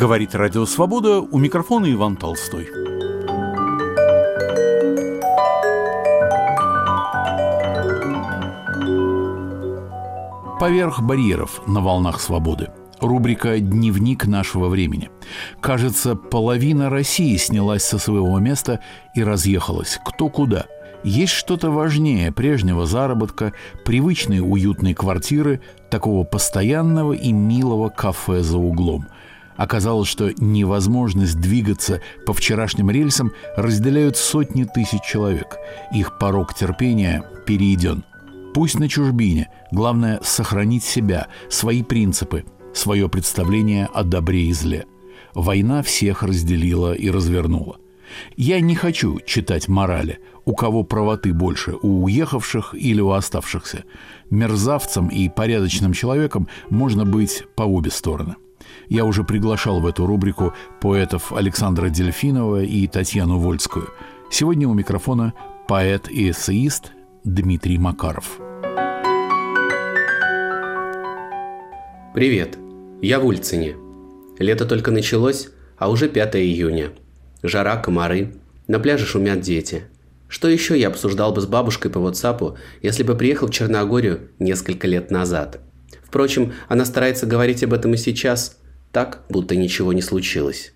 Говорит Радио Свобода, у микрофона Иван Толстой. Поверх барьеров на волнах свободы. Рубрика «Дневник нашего времени». Кажется, половина России снялась со своего места и разъехалась. Кто куда – есть что-то важнее прежнего заработка, привычной уютной квартиры, такого постоянного и милого кафе за углом. Оказалось, что невозможность двигаться по вчерашним рельсам разделяют сотни тысяч человек. Их порог терпения перейден. Пусть на чужбине. Главное – сохранить себя, свои принципы, свое представление о добре и зле. Война всех разделила и развернула. Я не хочу читать морали, у кого правоты больше, у уехавших или у оставшихся. Мерзавцем и порядочным человеком можно быть по обе стороны. Я уже приглашал в эту рубрику поэтов Александра Дельфинова и Татьяну Вольскую. Сегодня у микрофона поэт и эссеист Дмитрий Макаров. Привет, я в Ульцине. Лето только началось, а уже 5 июня. Жара, комары, на пляже шумят дети – что еще я обсуждал бы с бабушкой по WhatsApp, если бы приехал в Черногорию несколько лет назад? Впрочем, она старается говорить об этом и сейчас, так, будто ничего не случилось.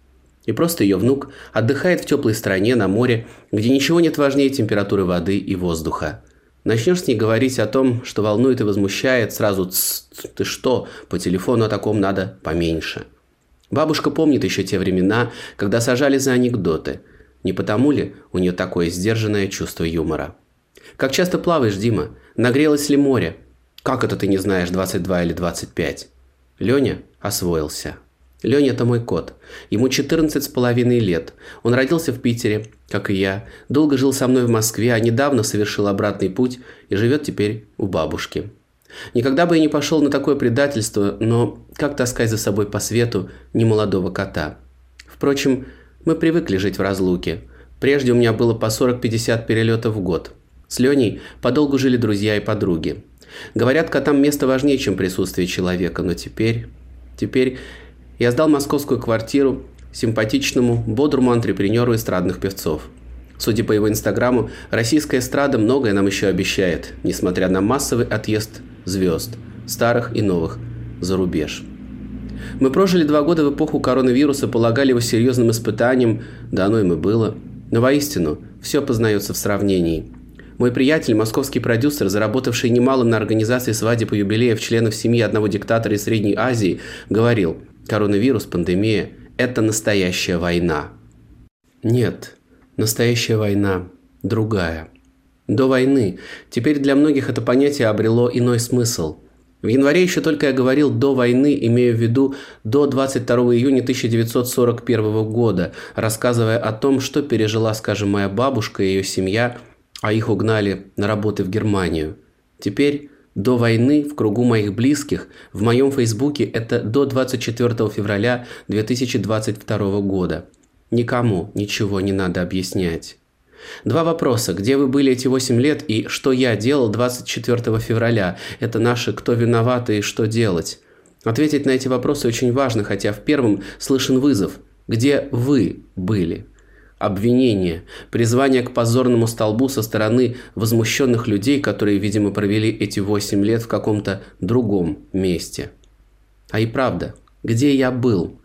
И просто ее внук отдыхает в теплой стране на море, где ничего нет важнее температуры воды и воздуха. Начнешь с ней говорить о том, что волнует и возмущает, сразу «Тсс, ты что, по телефону о таком надо поменьше». Бабушка помнит еще те времена, когда сажали за анекдоты – не потому ли у нее такое сдержанное чувство юмора? Как часто плаваешь, Дима? Нагрелось ли море? Как это ты не знаешь 22 или 25? Леня освоился. Леня – это мой кот. Ему 14 с половиной лет. Он родился в Питере, как и я. Долго жил со мной в Москве, а недавно совершил обратный путь и живет теперь у бабушки. Никогда бы я не пошел на такое предательство, но как таскать за собой по свету немолодого кота? Впрочем, мы привыкли жить в разлуке. Прежде у меня было по 40-50 перелетов в год. С Леней подолгу жили друзья и подруги. Говорят, котам место важнее, чем присутствие человека, но теперь... Теперь я сдал московскую квартиру симпатичному, бодрому антрепренеру эстрадных певцов. Судя по его инстаграму, российская эстрада многое нам еще обещает, несмотря на массовый отъезд звезд, старых и новых, за рубеж. Мы прожили два года в эпоху коронавируса, полагали его серьезным испытанием, да оно им и было. Но воистину, все познается в сравнении. Мой приятель, московский продюсер, заработавший немало на организации свадеб и юбилеев членов семьи одного диктатора из Средней Азии, говорил, коронавирус, пандемия – это настоящая война. Нет, настоящая война другая. До войны. Теперь для многих это понятие обрело иной смысл – в январе еще только я говорил «до войны», имея в виду до 22 июня 1941 года, рассказывая о том, что пережила, скажем, моя бабушка и ее семья, а их угнали на работы в Германию. Теперь до войны в кругу моих близких в моем фейсбуке это до 24 февраля 2022 года. Никому ничего не надо объяснять. Два вопроса. Где вы были эти 8 лет и что я делал 24 февраля? Это наши «Кто виноват» и «Что делать?». Ответить на эти вопросы очень важно, хотя в первом слышен вызов. Где вы были? Обвинение, призвание к позорному столбу со стороны возмущенных людей, которые, видимо, провели эти 8 лет в каком-то другом месте. А и правда, где я был?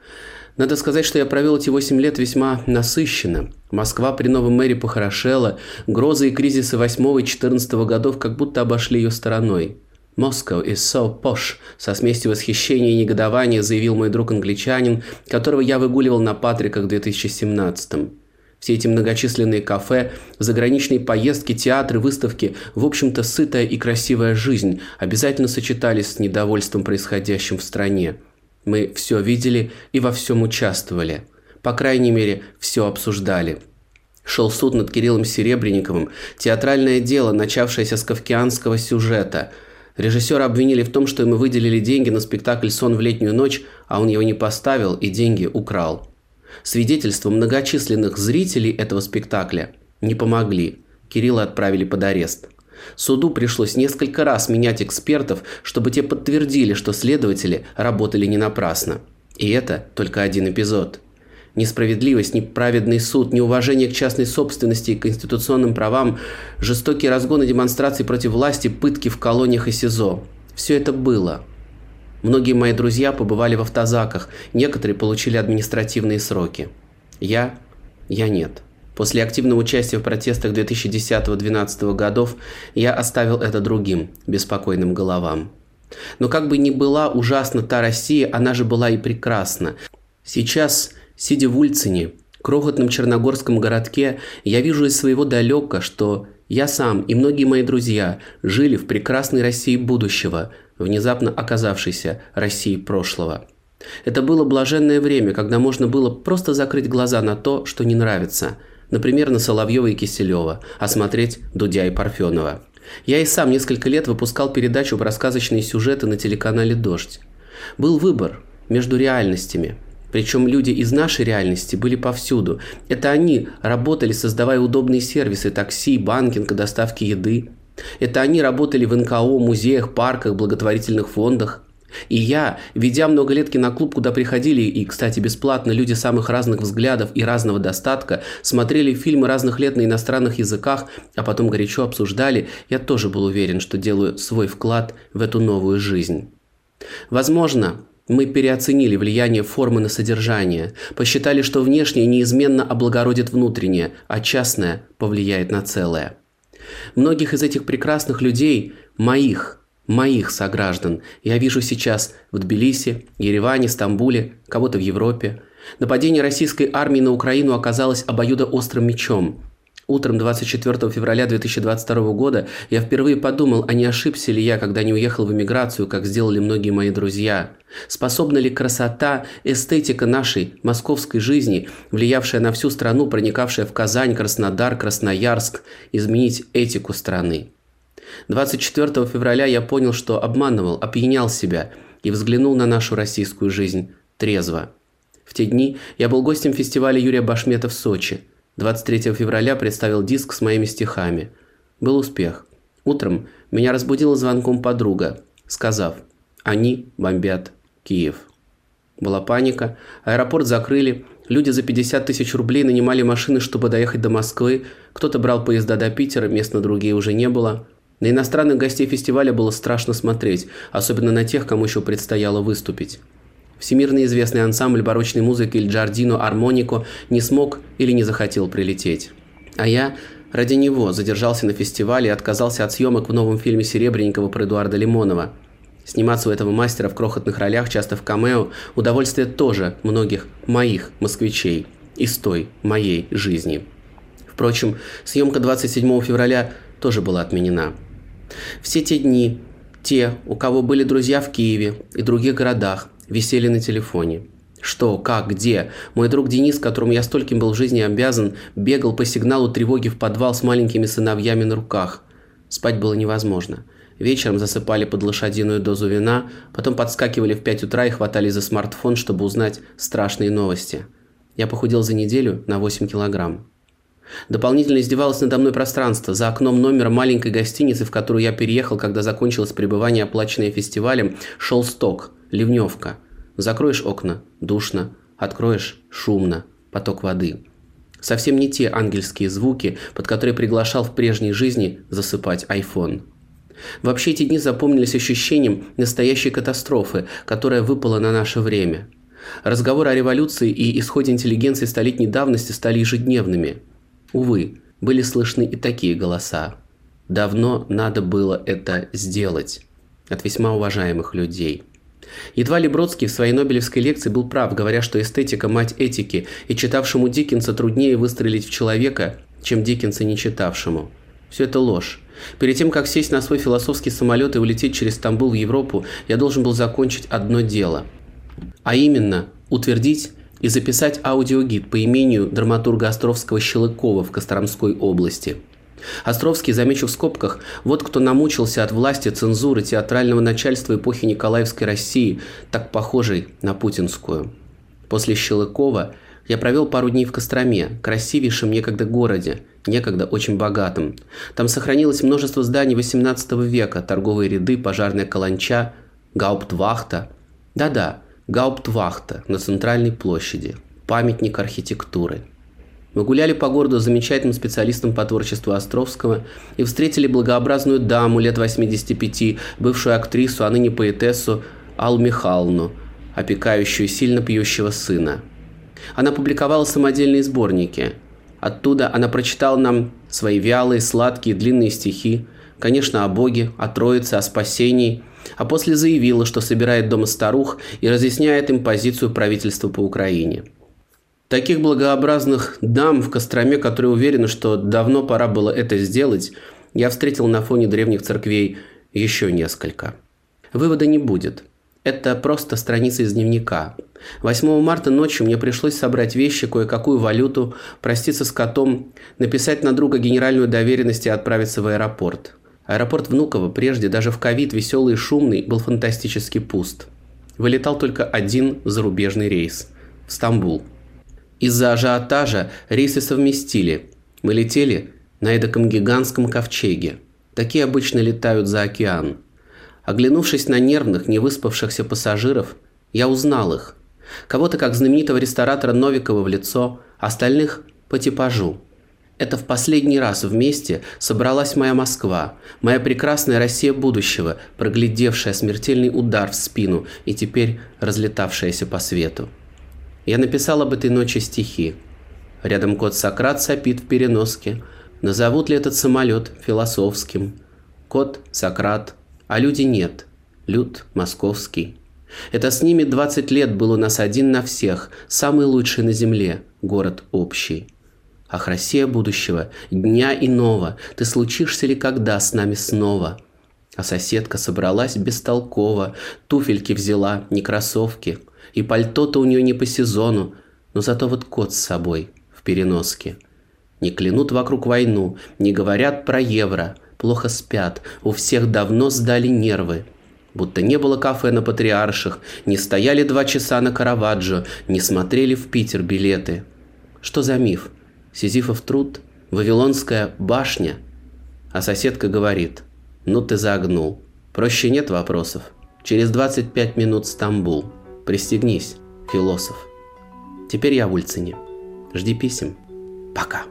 Надо сказать, что я провел эти 8 лет весьма насыщенно. Москва при новом мэре похорошела, грозы и кризисы 8 и 14 годов как будто обошли ее стороной. «Moscow is so posh», – со смесью восхищения и негодования заявил мой друг-англичанин, которого я выгуливал на Патриках в 2017 -м. Все эти многочисленные кафе, заграничные поездки, театры, выставки, в общем-то сытая и красивая жизнь обязательно сочетались с недовольством происходящим в стране – мы все видели и во всем участвовали. По крайней мере, все обсуждали. Шел суд над Кириллом Серебренниковым, театральное дело, начавшееся с кавкианского сюжета. Режиссера обвинили в том, что ему выделили деньги на спектакль «Сон в летнюю ночь», а он его не поставил и деньги украл. Свидетельства многочисленных зрителей этого спектакля не помогли. Кирилла отправили под арест. Суду пришлось несколько раз менять экспертов, чтобы те подтвердили, что следователи работали не напрасно. И это только один эпизод. Несправедливость, неправедный суд, неуважение к частной собственности и конституционным правам, жестокие разгоны демонстраций против власти, пытки в колониях и СИЗО. Все это было. Многие мои друзья побывали в автозаках, некоторые получили административные сроки. Я? Я нет. После активного участия в протестах 2010-2012 годов я оставил это другим, беспокойным головам. Но как бы ни была ужасна та Россия, она же была и прекрасна. Сейчас, сидя в Ульцине, крохотном черногорском городке, я вижу из своего далека, что я сам и многие мои друзья жили в прекрасной России будущего, внезапно оказавшейся России прошлого. Это было блаженное время, когда можно было просто закрыть глаза на то, что не нравится – например, на Соловьева и Киселева, а смотреть Дудя и Парфенова. Я и сам несколько лет выпускал передачу про сказочные сюжеты на телеканале «Дождь». Был выбор между реальностями. Причем люди из нашей реальности были повсюду. Это они работали, создавая удобные сервисы такси, банкинг, доставки еды. Это они работали в НКО, музеях, парках, благотворительных фондах. И я, ведя много лет киноклуб, куда приходили, и, кстати, бесплатно, люди самых разных взглядов и разного достатка, смотрели фильмы разных лет на иностранных языках, а потом горячо обсуждали, я тоже был уверен, что делаю свой вклад в эту новую жизнь. Возможно, мы переоценили влияние формы на содержание, посчитали, что внешнее неизменно облагородит внутреннее, а частное повлияет на целое. Многих из этих прекрасных людей, моих – моих сограждан я вижу сейчас в Тбилиси, Ереване, Стамбуле, кого-то в Европе. Нападение российской армии на Украину оказалось обоюдоострым мечом. Утром 24 февраля 2022 года я впервые подумал, а не ошибся ли я, когда не уехал в эмиграцию, как сделали многие мои друзья. Способна ли красота, эстетика нашей московской жизни, влиявшая на всю страну, проникавшая в Казань, Краснодар, Красноярск, изменить этику страны? 24 февраля я понял, что обманывал, опьянял себя и взглянул на нашу российскую жизнь трезво. В те дни я был гостем фестиваля Юрия Башмета в Сочи. 23 февраля представил диск с моими стихами. Был успех. Утром меня разбудила звонком подруга, сказав «Они бомбят Киев». Была паника, аэропорт закрыли, люди за 50 тысяч рублей нанимали машины, чтобы доехать до Москвы, кто-то брал поезда до Питера, мест на другие уже не было – на иностранных гостей фестиваля было страшно смотреть, особенно на тех, кому еще предстояло выступить. Всемирно известный ансамбль барочной музыки «Иль Джардино Армонико» не смог или не захотел прилететь. А я ради него задержался на фестивале и отказался от съемок в новом фильме Серебренникова про Эдуарда Лимонова. Сниматься у этого мастера в крохотных ролях, часто в камео, удовольствие тоже многих моих москвичей из той моей жизни. Впрочем, съемка 27 февраля тоже была отменена – все те дни те, у кого были друзья в Киеве и других городах, висели на телефоне. Что, как, где? Мой друг Денис, которому я стольким был в жизни обязан, бегал по сигналу тревоги в подвал с маленькими сыновьями на руках. Спать было невозможно. Вечером засыпали под лошадиную дозу вина, потом подскакивали в 5 утра и хватали за смартфон, чтобы узнать страшные новости. Я похудел за неделю на 8 килограмм. Дополнительно издевалось надо мной пространство. За окном номера маленькой гостиницы, в которую я переехал, когда закончилось пребывание, оплаченное фестивалем, шел сток, ливневка. Закроешь окна – душно, откроешь – шумно, поток воды. Совсем не те ангельские звуки, под которые приглашал в прежней жизни засыпать iPhone. Вообще эти дни запомнились ощущением настоящей катастрофы, которая выпала на наше время. Разговоры о революции и исходе интеллигенции столетней давности стали ежедневными – Увы, были слышны и такие голоса. Давно надо было это сделать от весьма уважаемых людей. Едва ли Бродский в своей Нобелевской лекции был прав, говоря, что эстетика – мать этики, и читавшему Диккенса труднее выстрелить в человека, чем Диккенса не читавшему. Все это ложь. Перед тем, как сесть на свой философский самолет и улететь через Стамбул в Европу, я должен был закончить одно дело. А именно, утвердить и записать аудиогид по имению драматурга Островского Щелыкова в Костромской области. Островский, замечу в скобках, вот кто намучился от власти, цензуры, театрального начальства эпохи Николаевской России, так похожей на путинскую. После Щелыкова я провел пару дней в Костроме, красивейшем некогда городе, некогда очень богатом. Там сохранилось множество зданий XVIII века, торговые ряды, пожарная каланча, гауптвахта. Да-да, Гауптвахта на центральной площади, памятник архитектуры. Мы гуляли по городу с замечательным специалистом по творчеству Островского и встретили благообразную даму лет 85, бывшую актрису, а ныне поэтессу Аллу Михайловну, опекающую сильно пьющего сына. Она публиковала самодельные сборники. Оттуда она прочитала нам свои вялые, сладкие, длинные стихи, конечно, о Боге, о Троице, о спасении, а после заявила, что собирает дома старух и разъясняет им позицию правительства по Украине. Таких благообразных дам в Костроме, которые уверены, что давно пора было это сделать, я встретил на фоне древних церквей еще несколько. Вывода не будет. Это просто страница из дневника. 8 марта ночью мне пришлось собрать вещи, кое-какую валюту, проститься с котом, написать на друга генеральную доверенность и отправиться в аэропорт. Аэропорт Внуково, прежде даже в ковид веселый и шумный, был фантастически пуст. Вылетал только один зарубежный рейс – в Стамбул. Из-за ажиотажа рейсы совместили. Мы летели на эдаком гигантском ковчеге. Такие обычно летают за океан. Оглянувшись на нервных, невыспавшихся пассажиров, я узнал их. Кого-то как знаменитого ресторатора Новикова в лицо, остальных по типажу – это в последний раз вместе собралась моя Москва, моя прекрасная Россия будущего, проглядевшая смертельный удар в спину и теперь разлетавшаяся по свету. Я написал об этой ночи стихи. Рядом кот Сократ сопит в переноске. Назовут ли этот самолет философским? Кот Сократ, а люди нет. Люд московский. Это с ними 20 лет был у нас один на всех, самый лучший на земле, город общий. Ах, Россия будущего, дня иного, ты случишься ли когда с нами снова? А соседка собралась бестолково, туфельки взяла, не кроссовки, и пальто-то у нее не по сезону, но зато вот кот с собой в переноске. Не клянут вокруг войну, не говорят про евро, плохо спят, у всех давно сдали нервы. Будто не было кафе на Патриарших, не стояли два часа на Караваджо, не смотрели в Питер билеты. Что за миф? Сизифов труд, Вавилонская башня. А соседка говорит, ну ты загнул. Проще нет вопросов. Через 25 минут Стамбул. Пристегнись, философ. Теперь я в Ульцине. Жди писем. Пока.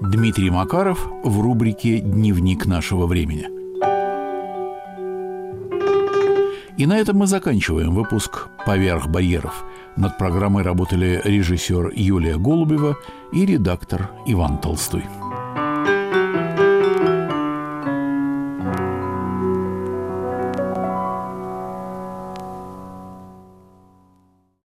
Дмитрий Макаров в рубрике «Дневник нашего времени». И на этом мы заканчиваем выпуск «Поверх барьеров». Над программой работали режиссер Юлия Голубева и редактор Иван Толстой.